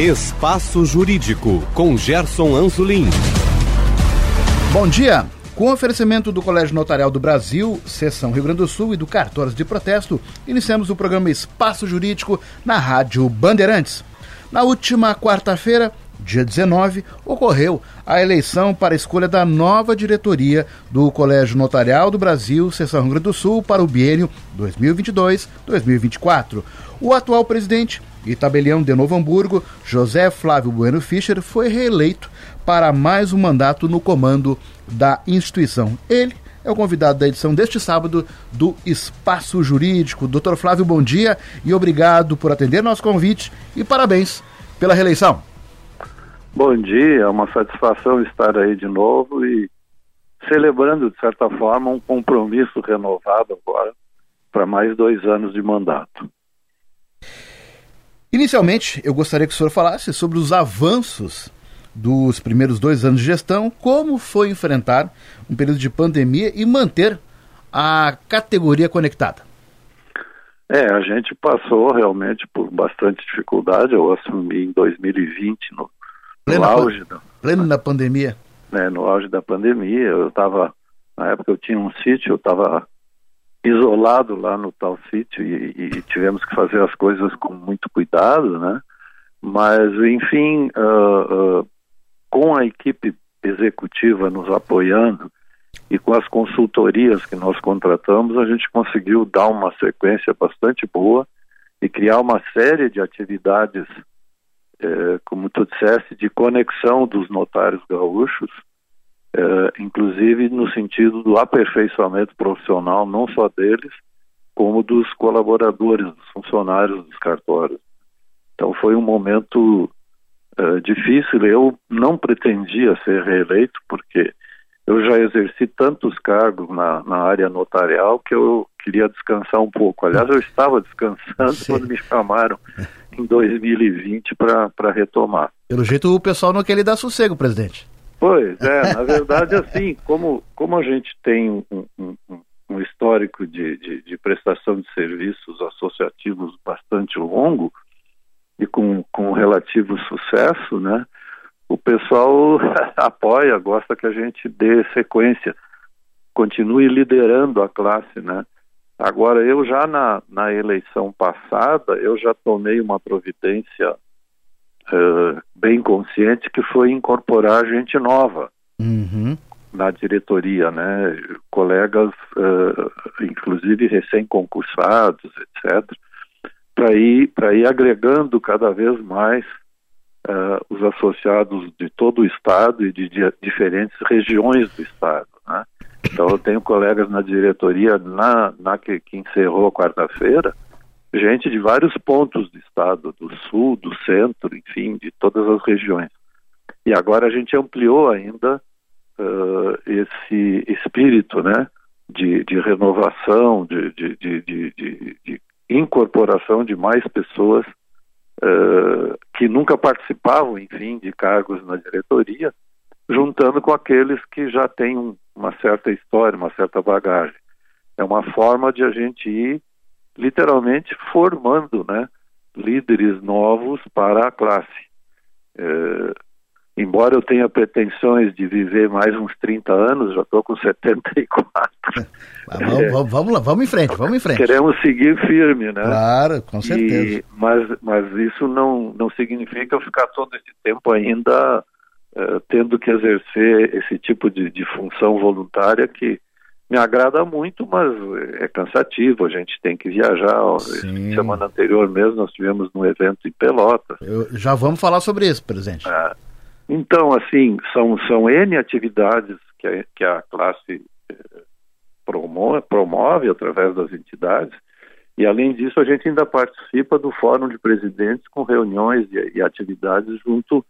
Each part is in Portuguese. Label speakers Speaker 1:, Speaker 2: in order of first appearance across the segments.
Speaker 1: Espaço Jurídico, com Gerson Anzolin.
Speaker 2: Bom dia. Com oferecimento do Colégio Notarial do Brasil, Seção Rio Grande do Sul e do Cartórios de Protesto, iniciamos o programa Espaço Jurídico na Rádio Bandeirantes. Na última quarta-feira, dia 19, ocorreu a eleição para a escolha da nova diretoria do Colégio Notarial do Brasil, Seção Rio Grande do Sul, para o biênio 2022-2024. O atual presidente e tabelião de Novo Hamburgo, José Flávio Bueno Fischer, foi reeleito para mais um mandato no comando da instituição. Ele é o convidado da edição deste sábado do Espaço Jurídico. Doutor Flávio, bom dia e obrigado por atender nosso convite e parabéns pela reeleição.
Speaker 3: Bom dia, é uma satisfação estar aí de novo e celebrando, de certa forma, um compromisso renovado agora para mais dois anos de mandato.
Speaker 2: Inicialmente, eu gostaria que o senhor falasse sobre os avanços dos primeiros dois anos de gestão, como foi enfrentar um período de pandemia e manter a categoria conectada.
Speaker 3: É, a gente passou realmente por bastante dificuldade. Eu assumi em 2020, no,
Speaker 2: pleno, no auge da, pleno da pandemia.
Speaker 3: Né, no auge da pandemia, eu estava, na época eu tinha um sítio, eu estava isolado lá no tal sítio e, e, tivemos que fazer as coisas com muito cuidado, né? Mas, enfim, uh, uh, com a equipe executiva nos apoiando e com as consultorias que nós contratamos, a gente conseguiu dar uma sequência bastante boa e criar uma série de atividades, eh, como tu disseste, de conexão dos notários gaúchos, eh, inclusive no sentido do aperfeiçoamento profissional, não só deles, como dos colaboradores, dos funcionários dos cartórios. Então foi um momento uh, difícil. Eu não pretendia ser reeleito, porque eu já exerci tantos cargos na, na área notarial que eu queria descansar um pouco. Aliás, eu estava descansando Sim. quando me chamaram em 2020 para retomar.
Speaker 2: Pelo jeito, o pessoal não quer lhe dar sossego, presidente.
Speaker 3: Pois é, na verdade, assim, como, como a gente tem um, um, um histórico de, de, de, prestação de serviços associativos bastante longo, e com, com relativo sucesso, né? O pessoal apoia, gosta que a gente dê sequência, continue liderando a classe, né? Agora, eu já na, na eleição passada, eu já tomei uma providência uh, bem consciente que foi incorporar gente nova uhum. na diretoria, né? Colegas, uh, inclusive recém-concursados, etc., para ir, ir agregando cada vez mais uh, os associados de todo o Estado e de, de diferentes regiões do Estado. Né? Então, eu tenho colegas na diretoria na, na que, que encerrou quarta-feira, gente de vários pontos do Estado, do Sul, do Centro, enfim, de todas as regiões. E agora a gente ampliou ainda uh, esse espírito, né? De, de renovação, de, de, de, incorporação de mais pessoas uh, que nunca participavam, enfim, de cargos na diretoria, juntando com aqueles que já têm um, uma certa história, uma certa bagagem. É uma forma de a gente ir literalmente formando, né, líderes novos para a classe. Uh, embora eu tenha pretensões de viver mais uns 30 anos, já estou com 74.
Speaker 2: vamos, é, vamos, lá, vamos em frente, vamos em frente.
Speaker 3: Queremos seguir firme, né?
Speaker 2: Claro, com certeza.
Speaker 3: E, mas, mas isso não, não significa eu ficar todo esse tempo ainda uh, tendo que exercer esse tipo de, de função voluntária que me agrada muito, mas é cansativo, a gente tem que viajar. Sim. Semana anterior mesmo nós tivemos um evento em Pelotas.
Speaker 2: Eu, já vamos falar sobre isso, presidente.
Speaker 3: É, então, assim, são, são N atividades que a, que a classe eh, promove, promove através das entidades, e além disso, a gente ainda participa do Fórum de Presidentes com reuniões e, e atividades junto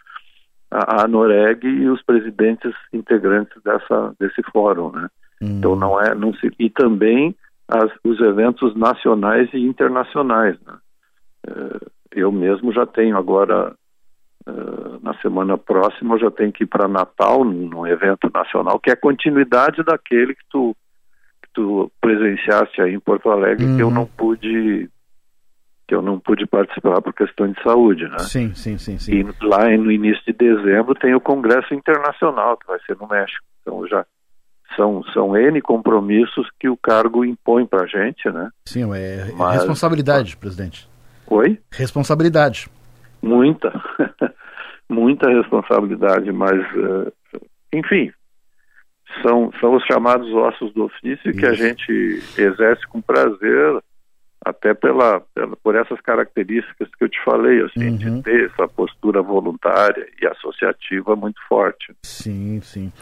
Speaker 3: à, à Noreg e os presidentes integrantes dessa, desse fórum, né? Hum. Então, não é, não se, e também as, os eventos nacionais e internacionais, né? Eh, eu mesmo já tenho agora Uh, na semana próxima eu já tenho que ir para Natal, num evento nacional, que é continuidade daquele que tu, que tu presenciaste aí em Porto Alegre, uhum. que eu uhum. não pude que eu não pude participar por questão de saúde, né?
Speaker 2: Sim, sim, sim, sim.
Speaker 3: E lá no início de dezembro tem o Congresso Internacional, que vai ser no México. Então já são, são N compromissos que o cargo impõe para a gente, né?
Speaker 2: Sim, é Mas... responsabilidade, presidente.
Speaker 3: Oi?
Speaker 2: Responsabilidade.
Speaker 3: Muita, muita responsabilidade, mas, uh, enfim, são, são os chamados ossos do ofício Isso. que a gente exerce com prazer, até pela, pela, por essas características que eu te falei, assim, uhum. de ter essa postura voluntária e associativa muito forte.
Speaker 2: Sim, sim.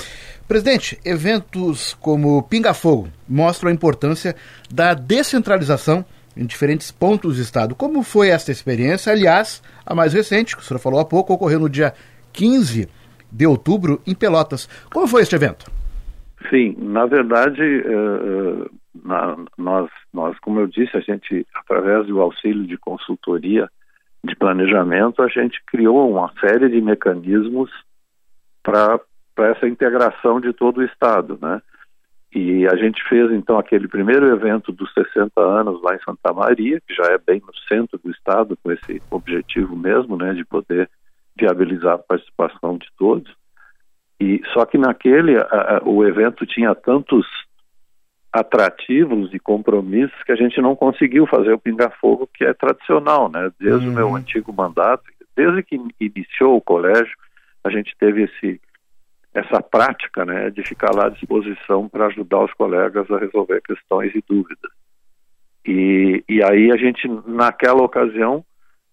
Speaker 2: Presidente, eventos como Pinga Fogo mostram a importância da descentralização em diferentes pontos do estado. Como foi essa experiência? Aliás, a mais recente, que o senhor falou há pouco, ocorreu no dia 15 de outubro em Pelotas. Como foi este evento?
Speaker 3: Sim, na verdade, uh, na, nós, nós, como eu disse, a gente, através do auxílio de consultoria de planejamento, a gente criou uma série de mecanismos para essa integração de todo o Estado, né? E a gente fez então aquele primeiro evento dos 60 anos lá em Santa Maria, que já é bem no centro do estado, com esse objetivo mesmo, né, de poder viabilizar a participação de todos. E só que naquele a, a, o evento tinha tantos atrativos e compromissos que a gente não conseguiu fazer o pinga-fogo que é tradicional, né? Desde uhum. o meu uhum. antigo mandato, desde que iniciou o colégio, a gente teve esse essa prática, né, de ficar lá à disposição para ajudar os colegas a resolver questões e dúvidas. E, e aí a gente naquela ocasião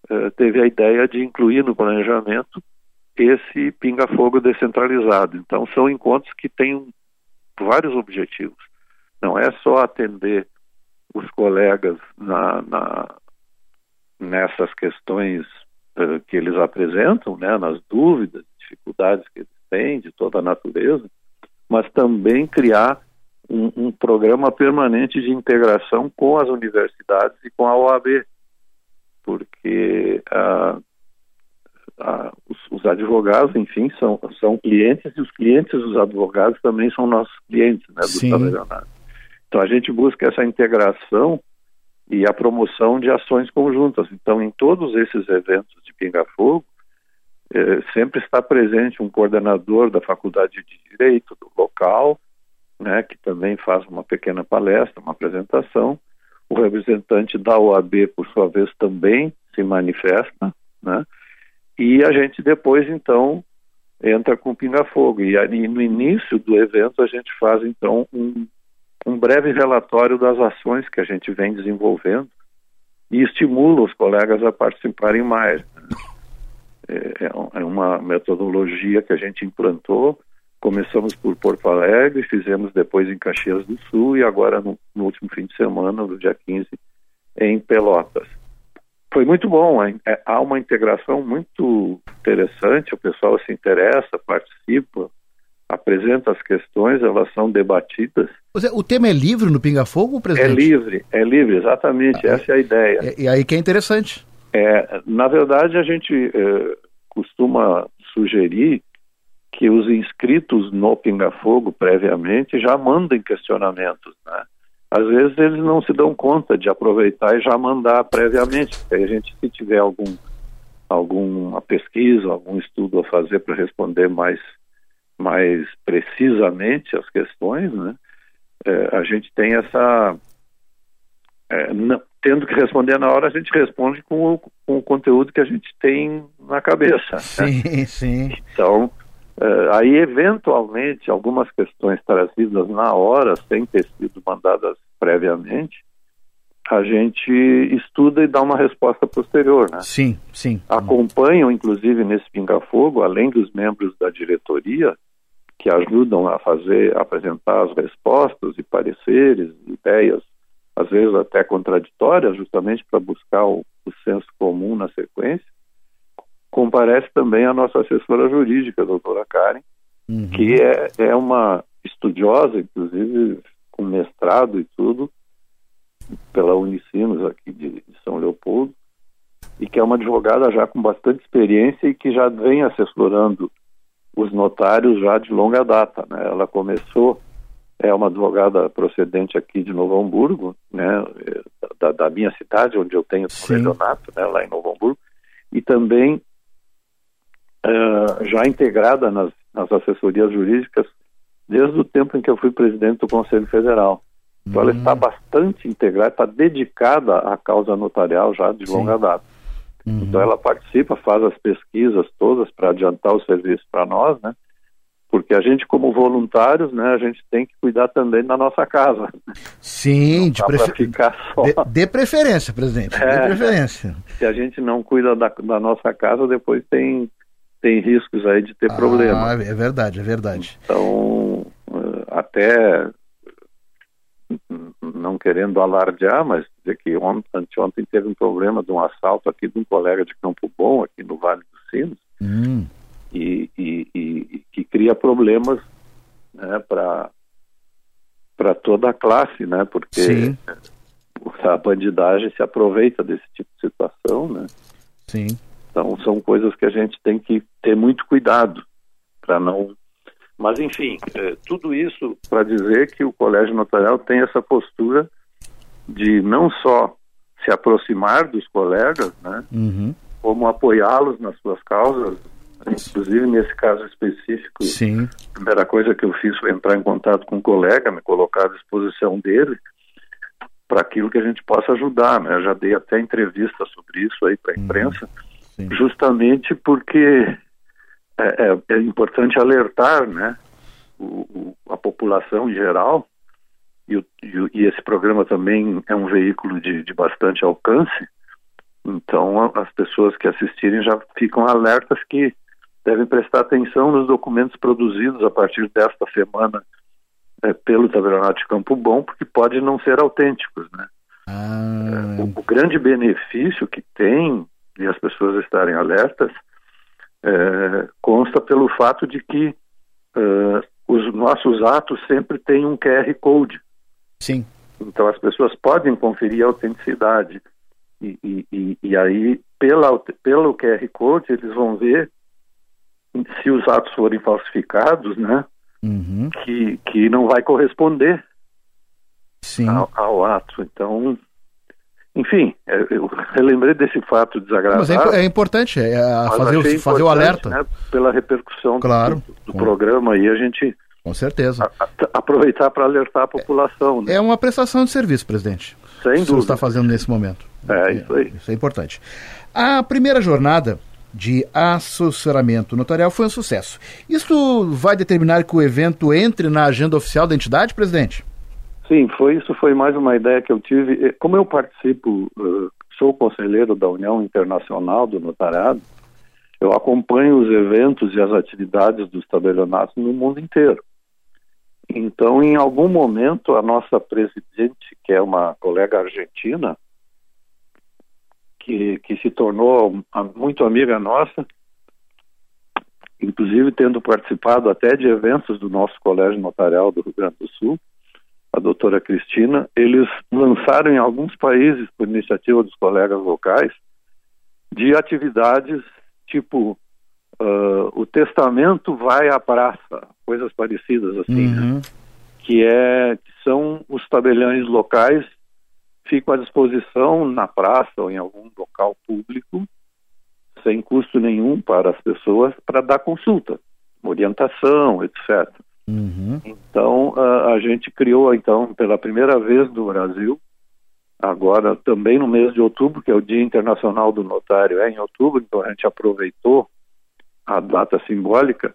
Speaker 3: eh, teve a ideia de incluir no planejamento esse pinga-fogo descentralizado. Então, são encontros que têm vários objetivos. Não é só atender os colegas na, na nessas questões uh, que eles apresentam, né, nas dúvidas, dificuldades que eles têm, de toda a natureza, mas também criar um, um programa permanente de integração com as universidades e com a OAB, porque uh, a, os, os, advogados, enfim, são, são clientes e os clientes dos advogados também são nossos clientes, né, do Então a gente busca essa integração e a promoção de ações conjuntas. Então, em todos esses eventos de Pinga Fogo, eh, sempre está presente um coordenador da Faculdade de Direito do local, né, que também faz uma pequena palestra, uma apresentação. O representante da OAB, por sua vez, também se manifesta, né? E a gente depois, então, entra com pinga-fogo. E ali, no início do evento a gente faz, então, um, um breve relatório das ações que a gente vem desenvolvendo e estimula os colegas a participarem mais. Né? É, é, é uma metodologia que a gente implantou. Começamos por Porto Alegre, fizemos depois em Caxias do Sul e agora no, no último fim de semana, no dia 15, em Pelotas foi muito bom. É, há uma integração muito interessante, o pessoal se interessa, participa, apresenta as questões, elas são debatidas.
Speaker 2: O tema é livre no Pinga Fogo, presidente?
Speaker 3: É livre, é livre, exatamente, ah, essa é a ideia.
Speaker 2: E, e aí que é interessante.
Speaker 3: É, na verdade, a gente é, costuma sugerir que os inscritos no Pinga Fogo previamente já mandem questionamentos, né? às vezes eles não se dão conta de aproveitar e já mandar previamente. Porque a gente, se tiver algum, alguma pesquisa, algum estudo a fazer para responder mais, mais precisamente as questões, né, é, a gente tem essa. É, não, tendo que responder na hora, a gente responde com o, com o conteúdo que a gente tem na cabeça.
Speaker 2: Sim, né? sim.
Speaker 3: Então, Uh, aí, eventualmente, algumas questões trazidas na hora, sem ter sido mandadas previamente, a gente estuda e dá uma resposta posterior, né?
Speaker 2: Sim, sim.
Speaker 3: Acompanham, inclusive, nesse pinga-fogo, além dos membros da diretoria, que ajudam a fazer, a apresentar as respostas e pareceres, ideias, às vezes até contraditórias, justamente para buscar o, o senso comum na sequência comparece também a nossa assessora jurídica, a doutora Karen, uhum. que é, é uma estudiosa, inclusive com mestrado e tudo, pela Unicinos aqui de, de São Leopoldo, e que é uma advogada já com bastante experiência e que já vem assessorando os notários já de longa data. Né? Ela começou é uma advogada procedente aqui de Novo Hamburgo, né, da, da minha cidade, onde eu tenho o regionato, né, lá em Novo Hamburgo, e também uh, já integrada nas, nas assessorias jurídicas desde o tempo em que eu fui presidente do Conselho Federal. Então ela está hum. bastante integrada, está dedicada à causa notarial já de Sim. longa data. Uhum. Então ela participa, faz as pesquisas todas para adiantar o serviço para nós, né? Porque a gente, como voluntários, né, a gente tem que cuidar também da nossa casa.
Speaker 2: Sim, de, prefer... de, de, preferência, presidente. É, de preferência.
Speaker 3: Se a gente não cuida da, da nossa casa, depois tem, tem riscos aí de ter ah, problema.
Speaker 2: É verdade, é verdade.
Speaker 3: Então, eh, até não querendo alardear, mas dizer que ontem, anteontem teve um problema de um assalto aqui de um colega de Campo Bom, aqui no Vale dos Sinos, hum. e, e, e, que cria problemas né, para para toda a classe, né? Porque Sim. a bandidagem se aproveita desse tipo de situação, né?
Speaker 2: Sim.
Speaker 3: Então são coisas que a gente tem que ter muito cuidado para não mas, enfim, é, tudo isso para dizer que o Colégio Notarial tem essa postura de não só se aproximar dos colegas, né, uhum. como apoiá-los nas suas causas. Inclusive, nesse caso específico,
Speaker 2: Sim.
Speaker 3: a primeira coisa que eu fiz foi entrar em contato com um colega, me colocar à disposição dele para aquilo que a gente possa ajudar. Né? Eu já dei até entrevista sobre isso aí para a uhum. imprensa, uhum. justamente porque é, é, é importante alertar né, o, o, a população em geral, e, o, e, esse programa também é um veículo de, de bastante alcance, então as pessoas que assistirem já ficam alertas que devem prestar atenção nos documentos produzidos a partir desta semana é, pelo Tabernato de Campo Bom, porque pode não ser autênticos, né? Ah. É, o, o, grande benefício que tem de as pessoas estarem alertas é, consta pelo fato de que uh, os nossos atos sempre têm um QR Code.
Speaker 2: Sim.
Speaker 3: Então as pessoas podem conferir a autenticidade. E, e, e, e aí, pela, pelo QR Code, eles vão ver se os atos forem falsificados, né? Uhum. Que, que não vai corresponder ao, ao, ato. Então, enfim, é, eu relembrei desse fato desagradável.
Speaker 2: Mas é, é importante é, fazer, o, fazer o alerta. Né,
Speaker 3: pela repercussão
Speaker 2: claro,
Speaker 3: do, do programa aí, a gente.
Speaker 2: Com certeza. A,
Speaker 3: a, aproveitar para alertar a população.
Speaker 2: Né? É uma prestação de serviço, presidente.
Speaker 3: Sem dúvida. Você
Speaker 2: está fazendo nesse momento.
Speaker 3: É, isso aí.
Speaker 2: Isso é importante. A primeira jornada de assessoramento notarial foi um sucesso. Isso vai determinar que o evento entre na agenda oficial da entidade, presidente?
Speaker 3: Sim, foi isso foi mais uma ideia que eu tive. Como eu participo, uh, sou conselheiro da União Internacional do Notariado, eu acompanho os eventos e as atividades dos tabelionatos no mundo inteiro. Então, em algum momento, a nossa presidente, que é uma colega argentina, que, que se tornou muito amiga nossa, inclusive tendo participado até de eventos do nosso Colégio Notarial do Rio Grande do Sul, a doutora Cristina, eles lançaram em alguns países, por iniciativa dos colegas locais, de atividades tipo uh, o testamento vai à praça, coisas parecidas assim, né? uhum. né? que é que são os tabeliões locais ficam à disposição na praça ou em algum local público sem custo nenhum para as pessoas para dar consulta, orientação, etc. Uhum. Então a, a, gente criou então pela primeira vez no Brasil, agora também no mês de outubro, que é o Dia Internacional do Notário, é em outubro, então a gente aproveitou a data simbólica.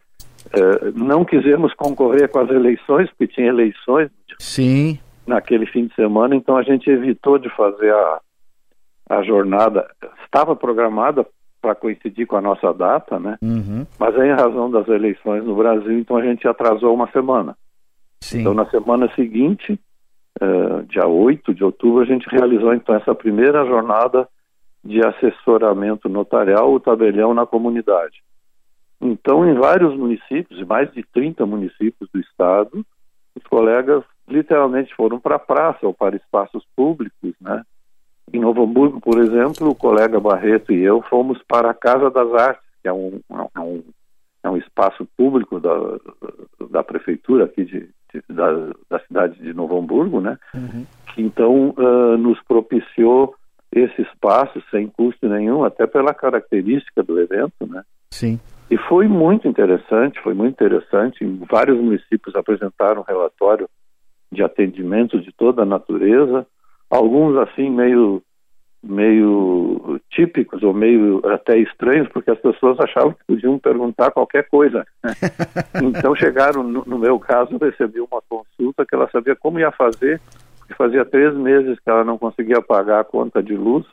Speaker 3: É, não quisemos concorrer com as eleições, porque tinha eleições
Speaker 2: Sim.
Speaker 3: naquele fim de semana, então a gente evitou de fazer a, a jornada. Estava programada para coincidir com a nossa data, né? Uhum. Mas aí, em razão das eleições no Brasil, então a gente atrasou uma semana. Sim. Então, na semana seguinte, uh, dia 8 de outubro, a gente realizou então essa primeira jornada de assessoramento notarial, o tabelião na comunidade. Então, em vários municípios, mais de 30 municípios do estado, os colegas literalmente foram para a praça ou para espaços públicos, né? Em Novo Hamburgo, por exemplo, o colega Barreto e eu fomos para a Casa das Artes, que é um, é um, é um espaço público da, da prefeitura aqui de, da, da cidade de Novo Hamburgo, né? Uhum. Que então uh, nos propiciou esse espaço sem custo nenhum, até pela característica do evento, né?
Speaker 2: Sim.
Speaker 3: E foi muito interessante, foi muito interessante. Vários municípios apresentaram relatório de atendimento de toda a natureza, alguns assim meio meio típicos ou meio até estranhos, porque as pessoas achavam que podiam perguntar qualquer coisa. então chegaram, no, no, meu caso, recebi uma consulta que ela sabia como ia fazer, porque fazia três meses que ela não conseguia pagar a conta de luz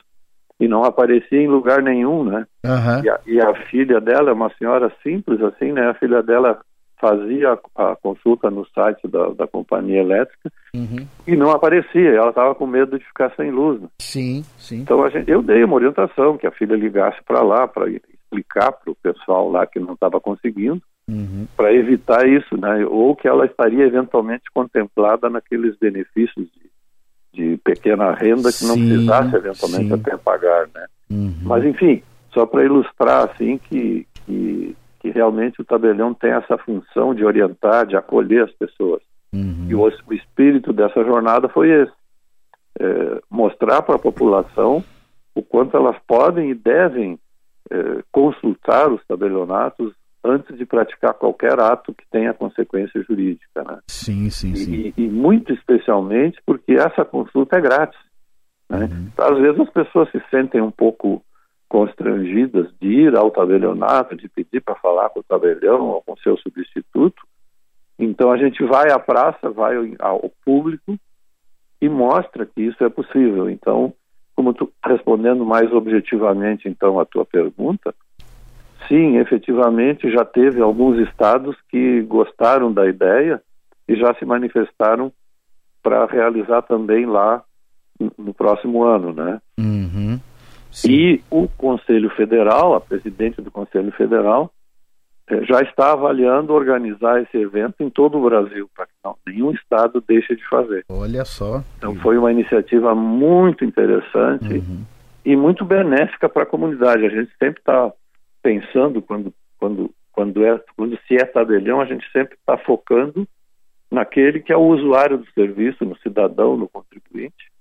Speaker 3: e não aparecia em lugar nenhum, né?
Speaker 2: Uhum.
Speaker 3: E, a, e, a, filha dela é uma senhora simples, assim, né? A filha dela fazia a, a consulta no site da, da companhia elétrica uhum. e não aparecia. Ela estava com medo de ficar sem luz. Né?
Speaker 2: Sim, sim.
Speaker 3: Então gente, eu dei uma orientação que a filha ligasse para lá para explicar para o pessoal lá que não estava conseguindo. Uhum. Para evitar isso, né? Ou que ela estaria eventualmente contemplada naqueles benefícios de de pequena renda que não sim, precisasse eventualmente sim. até pagar, né? Uhum. Mas enfim, só para ilustrar assim que, que, que realmente o tabelião tem essa função de orientar, de acolher as pessoas. Uhum. E o, o, espírito dessa jornada foi esse: é, mostrar para a população o quanto elas podem e devem é, consultar os tabelionatos antes de praticar qualquer ato que tenha consequência jurídica. Né?
Speaker 2: Sim, sim, sim.
Speaker 3: E, e, muito especialmente porque essa consulta é grátis. Né? Uhum. Às vezes as pessoas se sentem um pouco constrangidas de ir ao tabelionato, de pedir para falar com o tabelião ou com seu substituto. Então a gente vai à praça, vai ao público e mostra que isso é possível. Então, como tu, respondendo mais objetivamente então a tua pergunta, sim, efetivamente já teve alguns estados que gostaram da ideia e já se manifestaram para realizar também lá no próximo ano, né?
Speaker 2: Uhum.
Speaker 3: E o Conselho Federal, a presidente do Conselho Federal, eh, já está avaliando organizar esse evento em todo o Brasil, para que não, nenhum estado deixe de fazer.
Speaker 2: Olha só.
Speaker 3: Então foi uma iniciativa muito interessante uhum. e muito benéfica para a comunidade. A gente sempre está pensando quando quando quando é quando se é tabelião a gente sempre está focando naquele que é o usuário do serviço no cidadão no contribuinte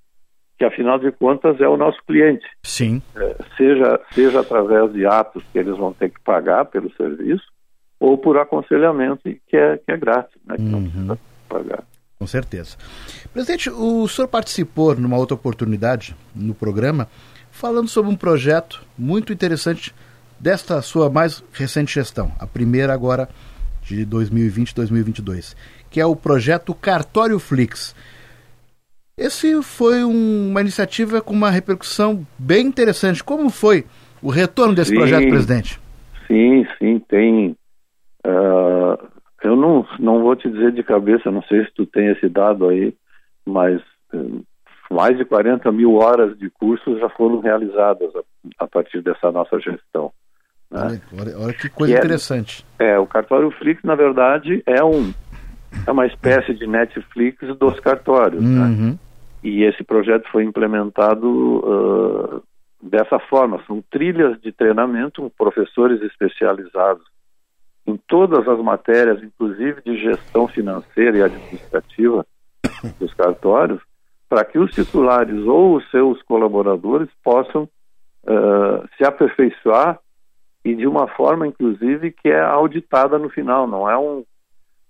Speaker 3: que afinal de contas é o nosso cliente
Speaker 2: sim
Speaker 3: é, seja seja através de atos que eles vão ter que pagar pelo serviço ou por aconselhamento que é que é grátis né que uhum. não precisa pagar
Speaker 2: com certeza presidente o senhor participou numa outra oportunidade no programa falando sobre um projeto muito interessante desta sua mais recente gestão, a primeira agora de 2020-2022, que é o projeto Cartório Flix. Esse foi um, uma iniciativa com uma repercussão bem interessante. Como foi o retorno desse sim, projeto, presidente?
Speaker 3: Sim, sim, tem. Uh, eu não, não vou te dizer de cabeça, não sei se tu tem esse dado aí, mas uh, mais de 40 mil horas de cursos já foram realizadas a, a partir dessa nossa gestão.
Speaker 2: Né? Olha, olha, que coisa que interessante.
Speaker 3: É, é, o cartório Flix, na verdade, é, um, é uma espécie de Netflix dos cartórios. Né? Uhum. Né? E esse projeto foi implementado uh, dessa forma. São trilhas de treinamento professores especializados em todas as matérias, inclusive de gestão financeira e administrativa dos cartórios, para que os titulares ou os seus colaboradores possam uh, se aperfeiçoar e de uma forma, inclusive, que é auditada no final, não é um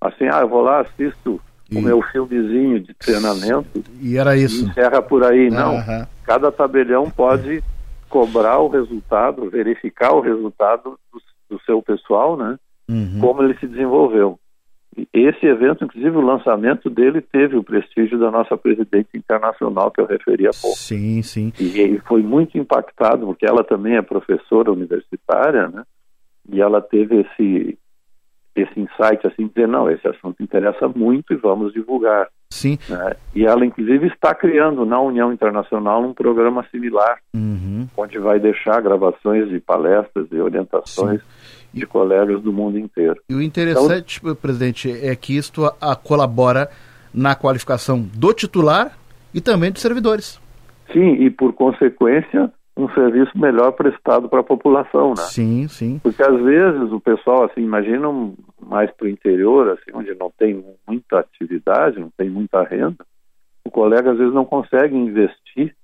Speaker 3: assim, ah, eu vou lá, assisto. O meu filmezinho de treinamento
Speaker 2: e era isso.
Speaker 3: E encerra por aí, não. Cada tabelião pode cobrar o resultado, verificar o resultado do, do seu pessoal, né? Uhum. Como ele se desenvolveu. Esse evento, inclusive, o lançamento dele teve o prestígio da nossa presidente internacional, que eu referi há pouco.
Speaker 2: Sim, sim.
Speaker 3: E ele foi muito impactado, porque ela também é professora universitária, né? E ela teve esse, esse insight, assim, dizer, não, esse assunto interessa muito e vamos divulgar.
Speaker 2: Sim.
Speaker 3: Né? E ela, inclusive, está criando na União Internacional um programa similar,
Speaker 2: uhum.
Speaker 3: onde vai deixar gravações de palestras e orientações Sim de colegas do mundo inteiro.
Speaker 2: E o interessante, então, presidente, é que isto a, a colabora na qualificação do titular e também dos servidores.
Speaker 3: Sim, e por consequência, um serviço melhor prestado para a população, né?
Speaker 2: Sim, sim.
Speaker 3: Porque às vezes o pessoal, assim, imagina mais para o interior, assim, onde não tem muita atividade, não tem muita renda, o colega às vezes não consegue investir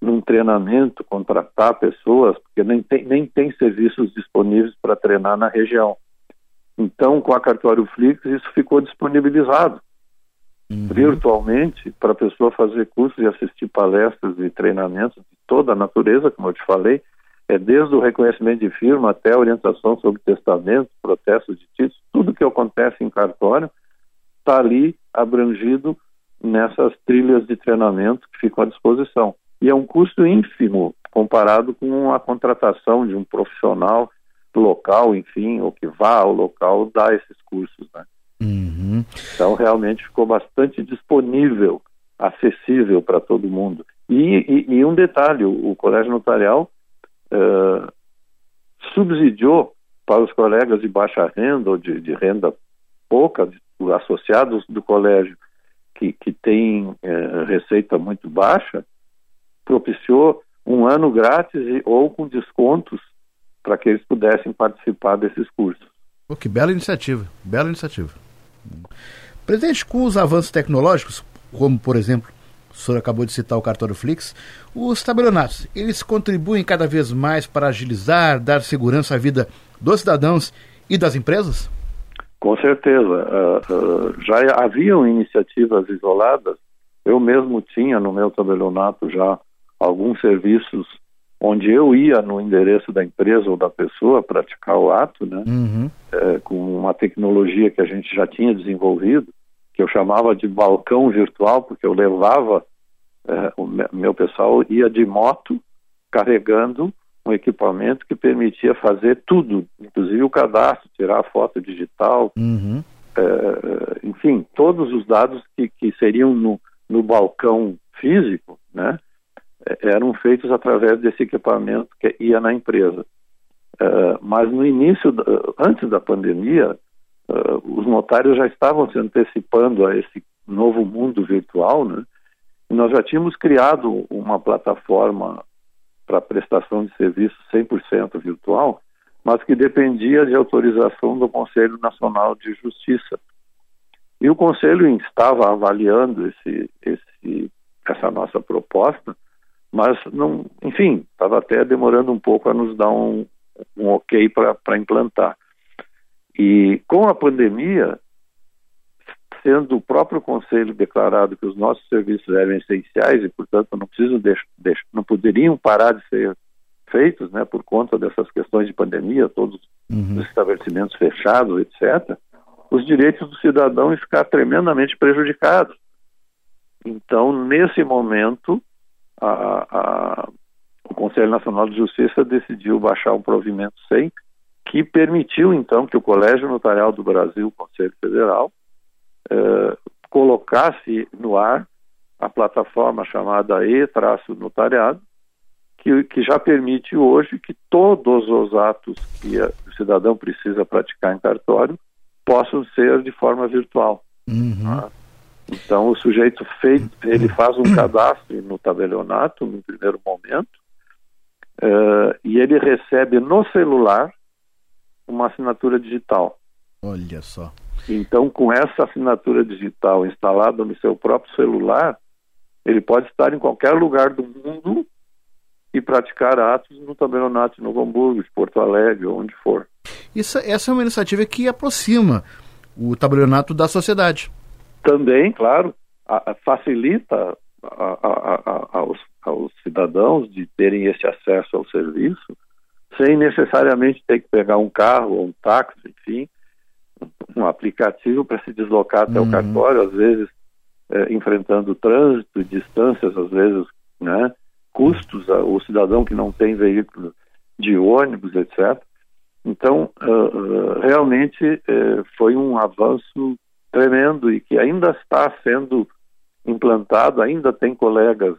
Speaker 3: num treinamento, contratar pessoas, porque nem tem, nem tem serviços disponíveis para treinar na região. Então, com a Cartório Flix, isso ficou disponibilizado uhum. virtualmente para a pessoa fazer cursos e assistir palestras e treinamentos de toda a natureza, como eu te falei, é desde o reconhecimento de firma até a orientação sobre testamento, protestos de títulos, tudo que acontece em cartório está ali abrangido nessas trilhas de treinamento que ficam à disposição. E é um custo ínfimo comparado com a contratação de um profissional local, enfim, ou que vá ao local dar esses cursos. Né? Então, realmente ficou bastante disponível, acessível para todo mundo. E, e, e, um detalhe: o, Colégio Notarial uh, subsidiou para os colegas de baixa renda ou de, de renda pouca, de, associados do colégio, que, que tem uh, receita muito baixa, propiciou um ano grátis e, ou com descontos para que eles pudessem participar desses cursos.
Speaker 2: Oh, que bela iniciativa, bela iniciativa. Presidente, com os avanços tecnológicos, como por exemplo, o senhor acabou de citar o cartório Flix, os tabelionatos, eles contribuem cada vez mais para agilizar, dar segurança à vida dos cidadãos e das empresas?
Speaker 3: Com certeza. Uh, uh, já haviam iniciativas isoladas. Eu mesmo tinha no meu tabelionato já alguns serviços onde eu ia no endereço da empresa ou da pessoa praticar o ato, né, uhum. é, com uma tecnologia que a gente já tinha desenvolvido, que eu chamava de balcão virtual, porque eu levava, é, o meu pessoal ia de moto carregando um equipamento que permitia fazer tudo, inclusive o cadastro, tirar a foto digital, uhum. é, enfim, todos os dados que, que seriam no, no balcão físico, né, eram feitos através desse equipamento que ia na empresa. Uh, mas no início, antes da pandemia, uh, os notários já estavam se antecipando a esse novo mundo virtual, né? E nós já tínhamos criado uma plataforma para prestação de serviço 100% virtual, mas que dependia de autorização do Conselho Nacional de Justiça. E o Conselho estava avaliando esse, esse, essa nossa proposta mas, não, enfim, estava até demorando um pouco a nos dar um, um ok para implantar. E com a pandemia, sendo o próprio Conselho declarado que os nossos serviços eram essenciais e, portanto, não precisam não poderiam parar de ser feitos, né, por conta dessas questões de pandemia, todos uhum. os estabelecimentos fechados, etc. Os direitos do cidadão ficaram tremendamente prejudicados. Então, nesse momento, a, a, o Conselho Nacional de Justiça decidiu baixar um provimento 100, que permitiu, então, que o Colégio Notarial do Brasil, o Conselho Federal, eh, colocasse no ar a plataforma chamada E-Notariado, que, que já permite hoje que todos os atos que a, o cidadão precisa praticar em cartório possam ser de forma virtual. Uhum. Tá? Então o sujeito fez, ele faz um cadastro no tabelionato no primeiro momento uh, e ele recebe no celular uma assinatura digital.
Speaker 2: Olha só.
Speaker 3: Então com essa assinatura digital instalada no seu próprio celular, ele pode estar em qualquer lugar do mundo e praticar atos no tabelionato de Novo Hamburgo, de Porto Alegre, onde for.
Speaker 2: Isso, essa é uma iniciativa que aproxima o tabelionato da sociedade
Speaker 3: também, claro, a, a facilita a, aos, aos, cidadãos de terem esse acesso ao serviço sem necessariamente ter que pegar um carro ou um táxi, enfim, um aplicativo para se deslocar até uhum. o cartório, às vezes é, enfrentando trânsito, distâncias, às vezes, né, custos, o cidadão que não tem veículo de ônibus, etc. Então, uh, uh, realmente uh, foi um avanço e que ainda está sendo implantado, ainda tem colegas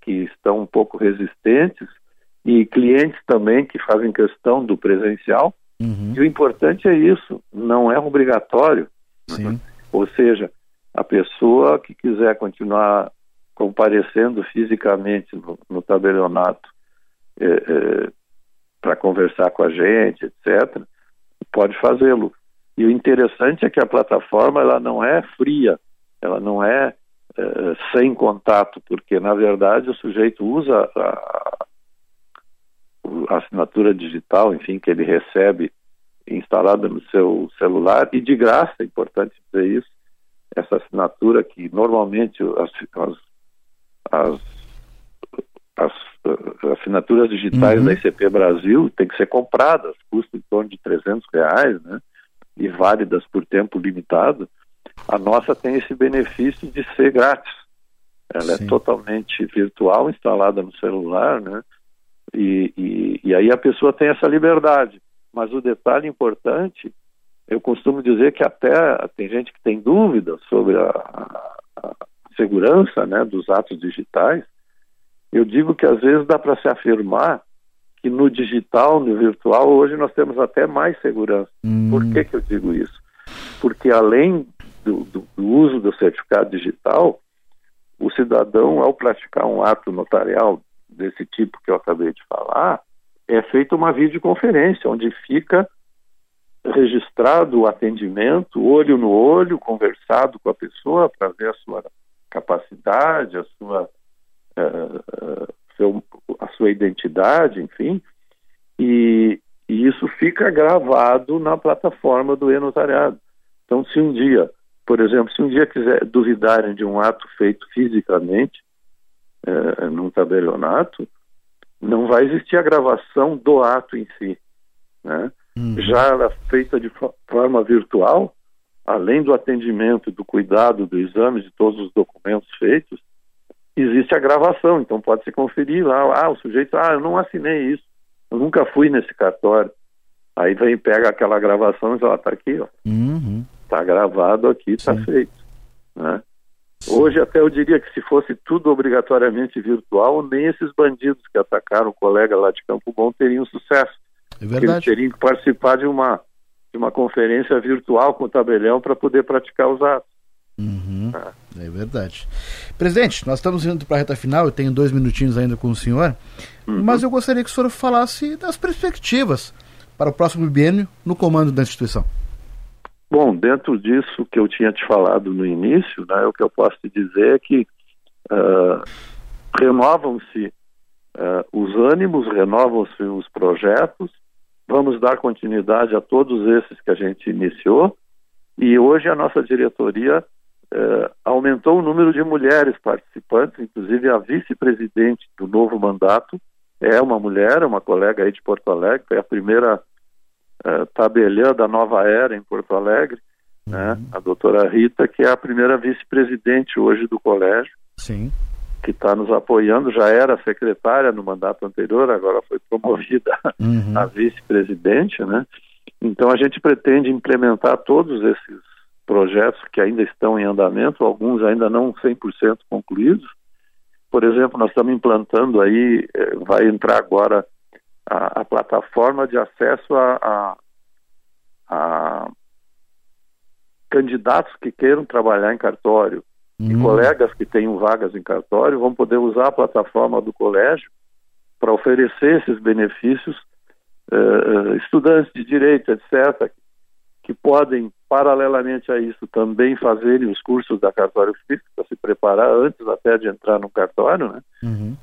Speaker 3: que estão um pouco resistentes e clientes também que fazem questão do presencial. Uhum. E o importante é isso, não é obrigatório. Sim. Ou seja, a pessoa que quiser continuar comparecendo fisicamente no, no tabelionato é, é, para conversar com a gente, etc., pode fazê-lo. E o interessante é que a plataforma ela não é fria, ela não é, é sem contato, porque na verdade o sujeito usa a, a assinatura digital, enfim, que ele recebe instalada no seu celular e de graça, é importante dizer isso, essa assinatura que normalmente as, as, as, as assinaturas digitais uhum. da ICP Brasil têm que ser compradas, custam em torno de 300 reais, né? Válidas por tempo limitado. A nossa tem esse benefício de ser grátis. Ela é Sim. é totalmente virtual, instalada no celular, né? E, e, e aí a pessoa tem essa liberdade. Mas o detalhe importante, eu costumo dizer que até tem gente que tem dúvida sobre a, a, a segurança né, dos atos digitais. Eu digo que às vezes dá para se afirmar que no digital, no virtual, hoje nós temos até mais segurança. Hum. Por que, que eu digo isso? Porque além do, do, do uso do certificado digital, o cidadão, ao praticar um ato notarial desse tipo que eu acabei de falar, é feita uma videoconferência, onde fica registrado o atendimento, olho no olho, conversado com a pessoa para ver a sua capacidade, a sua, uh, seu, a sua identidade, enfim, e, e, isso fica gravado na plataforma do e-notariado. Então, se um dia, por exemplo, se um dia quiser duvidarem de um ato feito fisicamente, uh, num tabelionato, não vai existir a gravação do ato em si. Né? Uhum. Já ela feita de forma virtual, além do atendimento, do cuidado, do exame de todos os documentos feitos, existe a gravação. Então pode se conferir lá, ah, o sujeito, ah, eu não assinei isso, eu nunca fui nesse cartório. Aí vem pega aquela gravação e fala, está aqui, ó. Uhum. Tá gravado aqui, está feito. Né? Hoje até eu diria que se fosse tudo obrigatoriamente virtual, nem esses bandidos que atacaram o colega lá de Campo Bom teriam sucesso. É verdade. Eles teriam que participar de uma, de uma conferência virtual com o tabelião para poder praticar os atos.
Speaker 2: Uhum. Ah. É verdade. Presidente, nós estamos indo para a reta final, eu tenho dois minutinhos ainda com o senhor, uhum. mas eu gostaria que o senhor falasse das perspectivas para o próximo biênio no comando da instituição.
Speaker 3: Bom, dentro disso que eu tinha te falado no início, né, o que eu posso te dizer é que uh, renovam-se uh, os ânimos, renovam-se os projetos, vamos dar continuidade a todos esses que a gente iniciou e hoje a nossa diretoria uh, aumentou o número de mulheres participantes, inclusive a vice-presidente do novo mandato é uma mulher, uma colega aí de Porto Alegre, foi a primeira uh, tabeliã da nova era em Porto Alegre, né? uhum. né? a doutora Rita, que é a primeira vice-presidente hoje do colégio.
Speaker 2: Sim.
Speaker 3: Que está nos apoiando, já era secretária no mandato anterior, agora foi promovida uhum. a vice-presidente, né? Então a gente pretende implementar todos esses projetos que ainda estão em andamento, alguns ainda não 100% concluídos. Por exemplo, nós estamos implantando aí, eh, vai entrar agora a, a plataforma de acesso a, a, a, candidatos que queiram trabalhar em cartório uhum. e colegas que tenham vagas em cartório vão poder usar a plataforma do colégio para oferecer esses benefícios uh, estudantes de direito, etc., que podem, paralelamente a isso, também fazerem os cursos da cartório físico para se preparar antes até de entrar no cartório, né? Uhum.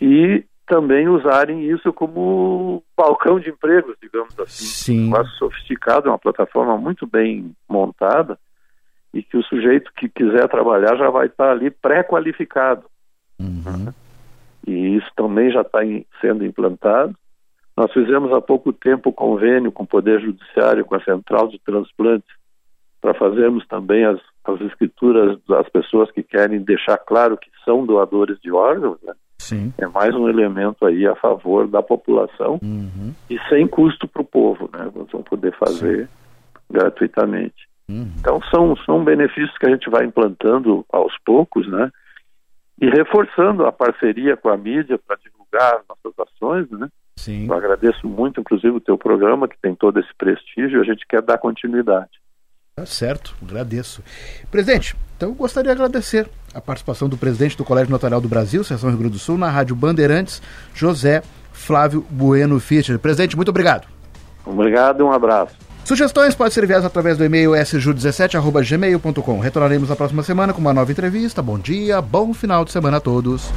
Speaker 3: E também usarem isso como balcão de empregos, digamos assim.
Speaker 2: Sim.
Speaker 3: Quase sofisticado, é uma plataforma muito bem montada e que o sujeito que quiser trabalhar já vai estar ali pré-qualificado. Uhum. E isso também já está sendo implantado. Nós fizemos há pouco tempo convênio com o Poder Judiciário, com a Central de Transplantes, para fazermos também as, as escrituras das pessoas que querem deixar claro que são doadores de órgãos, né?
Speaker 2: Sim.
Speaker 3: É mais um elemento aí a favor da população uhum. e sem custo para o povo, né? Nós vamos poder fazer Sim. gratuitamente. Uhum. Então são, são benefícios que a gente vai implantando aos poucos, né? E reforçando a parceria com a mídia para divulgar nossas ações, né?
Speaker 2: Sim.
Speaker 3: Eu agradeço muito, inclusive, o teu programa, que tem todo esse prestígio, a gente quer dar continuidade.
Speaker 2: Tá certo, agradeço. Presidente, então eu gostaria de agradecer a participação do presidente do Colégio Notarial do Brasil, Seção Rio Grande do Sul, na Rádio Bandeirantes, José Flávio Bueno Fischer. Presidente, muito obrigado.
Speaker 3: Obrigado e um abraço.
Speaker 2: Sugestões podem ser enviadas através do e-mail sju17.gmail.com. Retornaremos na próxima semana com uma nova entrevista. Bom dia, bom final de semana a todos.